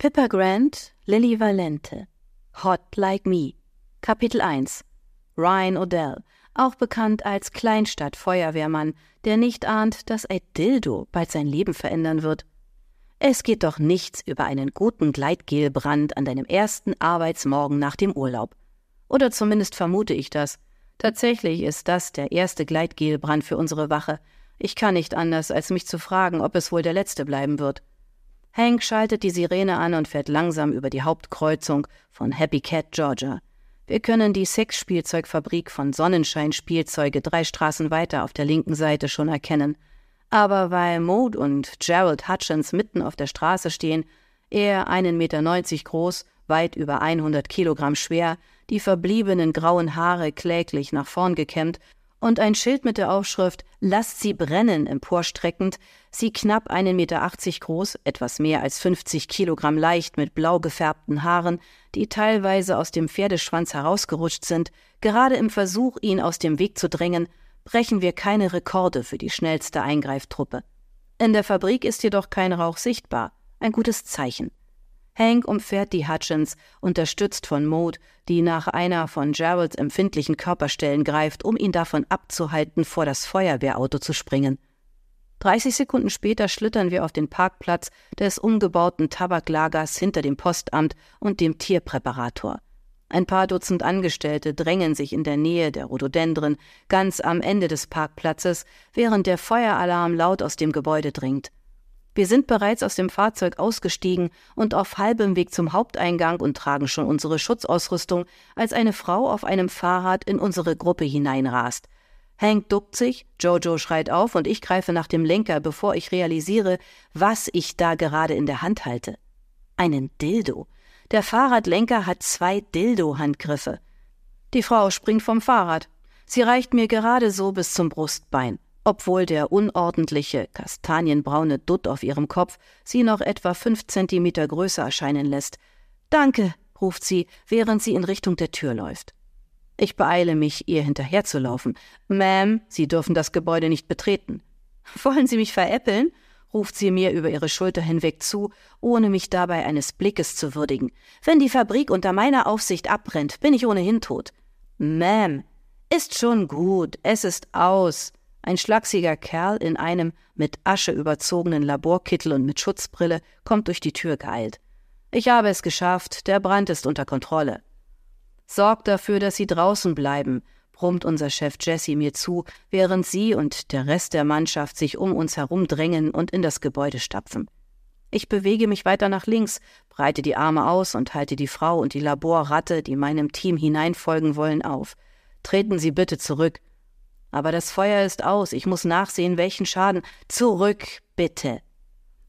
Pippa Grant, Lily Valente. Hot Like Me. Kapitel 1. Ryan Odell, auch bekannt als Kleinstadt-Feuerwehrmann, der nicht ahnt, dass ein Dildo bald sein Leben verändern wird. Es geht doch nichts über einen guten Gleitgelbrand an deinem ersten Arbeitsmorgen nach dem Urlaub. Oder zumindest vermute ich das. Tatsächlich ist das der erste Gleitgelbrand für unsere Wache. Ich kann nicht anders, als mich zu fragen, ob es wohl der letzte bleiben wird. Hank schaltet die Sirene an und fährt langsam über die Hauptkreuzung von Happy Cat, Georgia. Wir können die Sexspielzeugfabrik von Sonnenschein Spielzeuge drei Straßen weiter auf der linken Seite schon erkennen. Aber weil Maud und Gerald Hutchins mitten auf der Straße stehen, er 1,90 Meter groß, weit über 100 Kilogramm schwer, die verbliebenen grauen Haare kläglich nach vorn gekämmt und ein Schild mit der Aufschrift Lasst sie brennen emporstreckend, sie knapp 1,80 Meter groß, etwas mehr als 50 Kilogramm leicht mit blau gefärbten Haaren, die teilweise aus dem Pferdeschwanz herausgerutscht sind, gerade im Versuch, ihn aus dem Weg zu drängen, brechen wir keine Rekorde für die schnellste Eingreiftruppe. In der Fabrik ist jedoch kein Rauch sichtbar, ein gutes Zeichen. Hank umfährt die Hutchins, unterstützt von Maud, die nach einer von Geralds empfindlichen Körperstellen greift, um ihn davon abzuhalten, vor das Feuerwehrauto zu springen. 30 Sekunden später schlittern wir auf den Parkplatz des umgebauten Tabaklagers hinter dem Postamt und dem Tierpräparator. Ein paar Dutzend Angestellte drängen sich in der Nähe der Rhododendren ganz am Ende des Parkplatzes, während der Feueralarm laut aus dem Gebäude dringt. Wir sind bereits aus dem Fahrzeug ausgestiegen und auf halbem Weg zum Haupteingang und tragen schon unsere Schutzausrüstung, als eine Frau auf einem Fahrrad in unsere Gruppe hineinrast. Hank duckt sich, Jojo schreit auf und ich greife nach dem Lenker, bevor ich realisiere, was ich da gerade in der Hand halte. Einen Dildo. Der Fahrradlenker hat zwei Dildo-Handgriffe. Die Frau springt vom Fahrrad. Sie reicht mir gerade so bis zum Brustbein obwohl der unordentliche, kastanienbraune Dutt auf ihrem Kopf sie noch etwa fünf Zentimeter größer erscheinen lässt. Danke, ruft sie, während sie in Richtung der Tür läuft. Ich beeile mich, ihr hinterherzulaufen. Ma'am, Sie dürfen das Gebäude nicht betreten. Wollen Sie mich veräppeln? ruft sie mir über ihre Schulter hinweg zu, ohne mich dabei eines Blickes zu würdigen. Wenn die Fabrik unter meiner Aufsicht abbrennt, bin ich ohnehin tot. Ma'am, ist schon gut, es ist aus. Ein schlachsiger Kerl in einem mit Asche überzogenen Laborkittel und mit Schutzbrille kommt durch die Tür geeilt. Ich habe es geschafft, der Brand ist unter Kontrolle. Sorgt dafür, dass Sie draußen bleiben, brummt unser Chef Jesse mir zu, während sie und der Rest der Mannschaft sich um uns herumdrängen und in das Gebäude stapfen. Ich bewege mich weiter nach links, breite die Arme aus und halte die Frau und die Laborratte, die meinem Team hineinfolgen wollen, auf. Treten Sie bitte zurück. Aber das Feuer ist aus, ich muss nachsehen, welchen Schaden. Zurück, bitte.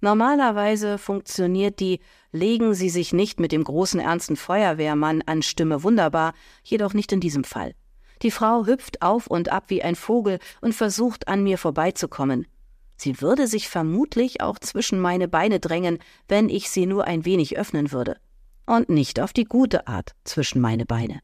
Normalerweise funktioniert die Legen Sie sich nicht mit dem großen ernsten Feuerwehrmann an Stimme wunderbar, jedoch nicht in diesem Fall. Die Frau hüpft auf und ab wie ein Vogel und versucht an mir vorbeizukommen. Sie würde sich vermutlich auch zwischen meine Beine drängen, wenn ich sie nur ein wenig öffnen würde. Und nicht auf die gute Art zwischen meine Beine.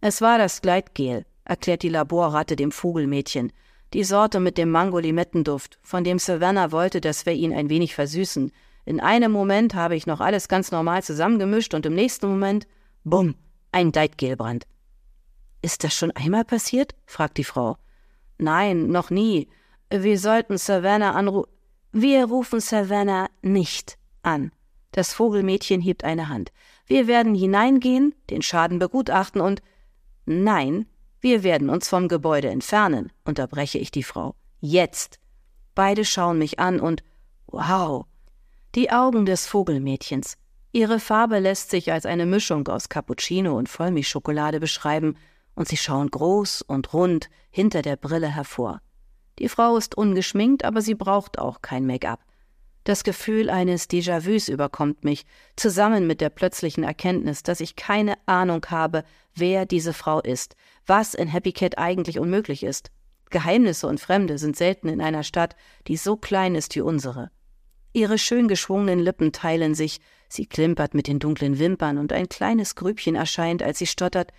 Es war das Gleitgel, erklärt die Laborratte dem Vogelmädchen. Die Sorte mit dem Mango-Limettenduft, von dem Savannah wollte, dass wir ihn ein wenig versüßen. In einem Moment habe ich noch alles ganz normal zusammengemischt und im nächsten Moment, bumm, ein Deitgelbrand. Ist das schon einmal passiert? fragt die Frau. Nein, noch nie. Wir sollten Savannah anru. Wir rufen Savannah nicht an. Das Vogelmädchen hebt eine Hand. Wir werden hineingehen, den Schaden begutachten und. Nein, wir werden uns vom Gebäude entfernen, unterbreche ich die Frau. Jetzt. Beide schauen mich an und wow. Die Augen des Vogelmädchens. Ihre Farbe lässt sich als eine Mischung aus Cappuccino und Vollmilchschokolade beschreiben, und sie schauen groß und rund hinter der Brille hervor. Die Frau ist ungeschminkt, aber sie braucht auch kein Make-up. Das Gefühl eines Déjà-vus überkommt mich, zusammen mit der plötzlichen Erkenntnis, dass ich keine Ahnung habe, wer diese Frau ist, was in Happy Cat eigentlich unmöglich ist. Geheimnisse und Fremde sind selten in einer Stadt, die so klein ist wie unsere. Ihre schön geschwungenen Lippen teilen sich, sie klimpert mit den dunklen Wimpern und ein kleines Grübchen erscheint, als sie stottert.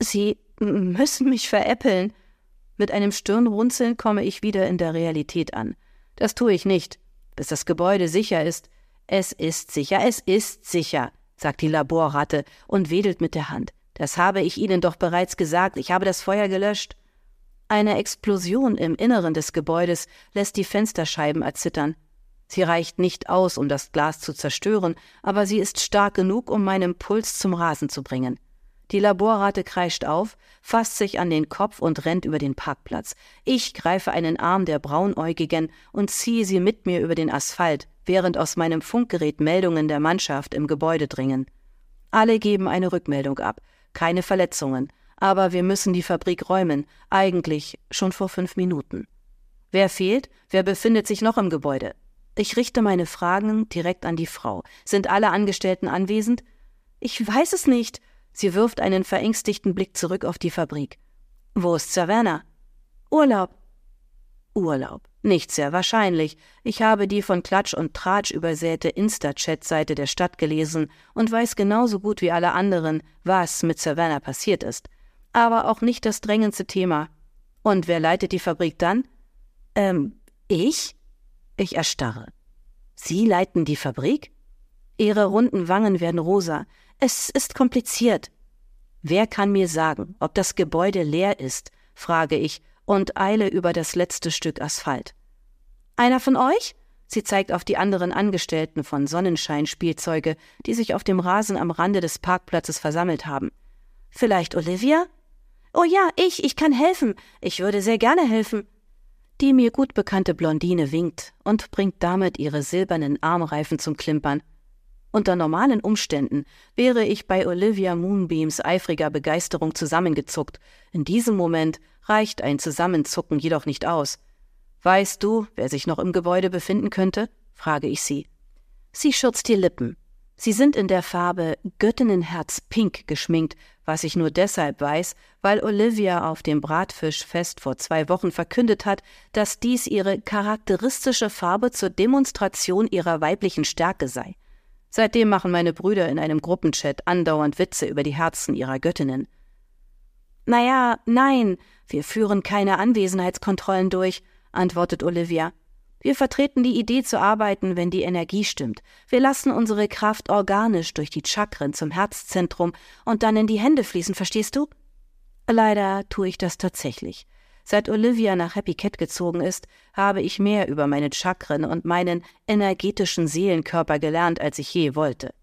Sie müssen mich veräppeln. Mit einem Stirnrunzeln komme ich wieder in der Realität an. Das tue ich nicht bis das Gebäude sicher ist. Es ist sicher, es ist sicher, sagt die Laborratte und wedelt mit der Hand. Das habe ich Ihnen doch bereits gesagt, ich habe das Feuer gelöscht. Eine Explosion im Inneren des Gebäudes lässt die Fensterscheiben erzittern. Sie reicht nicht aus, um das Glas zu zerstören, aber sie ist stark genug, um meinen Puls zum Rasen zu bringen. Die Laborratte kreischt auf, fasst sich an den Kopf und rennt über den Parkplatz. Ich greife einen Arm der Braunäugigen und ziehe sie mit mir über den Asphalt, während aus meinem Funkgerät Meldungen der Mannschaft im Gebäude dringen. Alle geben eine Rückmeldung ab. Keine Verletzungen. Aber wir müssen die Fabrik räumen. Eigentlich schon vor fünf Minuten. Wer fehlt? Wer befindet sich noch im Gebäude? Ich richte meine Fragen direkt an die Frau. Sind alle Angestellten anwesend? Ich weiß es nicht. Sie wirft einen verängstigten Blick zurück auf die Fabrik. Wo ist Savannah? Urlaub. Urlaub. Nicht sehr wahrscheinlich. Ich habe die von Klatsch und Tratsch übersäte Insta-Chat-Seite der Stadt gelesen und weiß genauso gut wie alle anderen, was mit Savannah passiert ist. Aber auch nicht das drängendste Thema. Und wer leitet die Fabrik dann? Ähm, ich? Ich erstarre. Sie leiten die Fabrik? Ihre runden Wangen werden rosa. Es ist kompliziert. Wer kann mir sagen, ob das Gebäude leer ist? frage ich und eile über das letzte Stück Asphalt. Einer von euch? Sie zeigt auf die anderen Angestellten von Sonnenscheinspielzeuge, die sich auf dem Rasen am Rande des Parkplatzes versammelt haben. Vielleicht Olivia? Oh ja, ich, ich kann helfen. Ich würde sehr gerne helfen. Die mir gut bekannte Blondine winkt und bringt damit ihre silbernen Armreifen zum Klimpern. Unter normalen Umständen wäre ich bei Olivia Moonbeams eifriger Begeisterung zusammengezuckt. In diesem Moment reicht ein Zusammenzucken jedoch nicht aus. Weißt du, wer sich noch im Gebäude befinden könnte? frage ich sie. Sie schürzt die Lippen. Sie sind in der Farbe Göttinnenherz Pink geschminkt, was ich nur deshalb weiß, weil Olivia auf dem Bratfischfest vor zwei Wochen verkündet hat, dass dies ihre charakteristische Farbe zur Demonstration ihrer weiblichen Stärke sei. Seitdem machen meine Brüder in einem Gruppenchat andauernd Witze über die Herzen ihrer Göttinnen. Naja, nein, wir führen keine Anwesenheitskontrollen durch, antwortet Olivia. Wir vertreten die Idee zu arbeiten, wenn die Energie stimmt. Wir lassen unsere Kraft organisch durch die Chakren zum Herzzentrum und dann in die Hände fließen, verstehst du? Leider tue ich das tatsächlich. Seit Olivia nach Happy Cat gezogen ist, habe ich mehr über meine Chakren und meinen energetischen Seelenkörper gelernt, als ich je wollte.